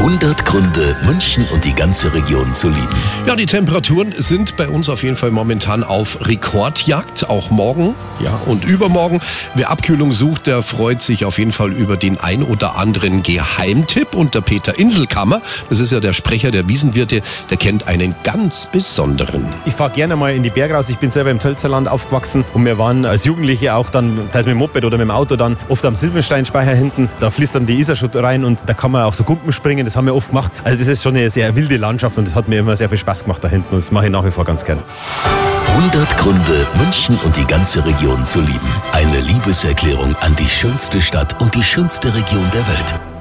100 Gründe, München und die ganze Region zu lieben. Ja, die Temperaturen sind bei uns auf jeden Fall momentan auf Rekordjagd, auch morgen ja, und übermorgen. Wer Abkühlung sucht, der freut sich auf jeden Fall über den ein oder anderen Geheimtipp. Und der Peter Inselkammer, das ist ja der Sprecher der Wiesenwirte, der kennt einen ganz besonderen. Ich fahre gerne mal in die Berge raus. Ich bin selber im Tölzerland aufgewachsen und wir waren als Jugendliche auch dann, teils mit dem Moped oder mit dem Auto, dann oft am Silbensteinspeicher hinten. Da fließt dann die Isarschutt rein und da kann man auch so Gumpen springen das haben wir oft gemacht. Also das ist schon eine sehr wilde Landschaft und das hat mir immer sehr viel Spaß gemacht da hinten und das mache ich nach wie vor ganz gerne. 100 Gründe, München und die ganze Region zu lieben. Eine Liebeserklärung an die schönste Stadt und die schönste Region der Welt.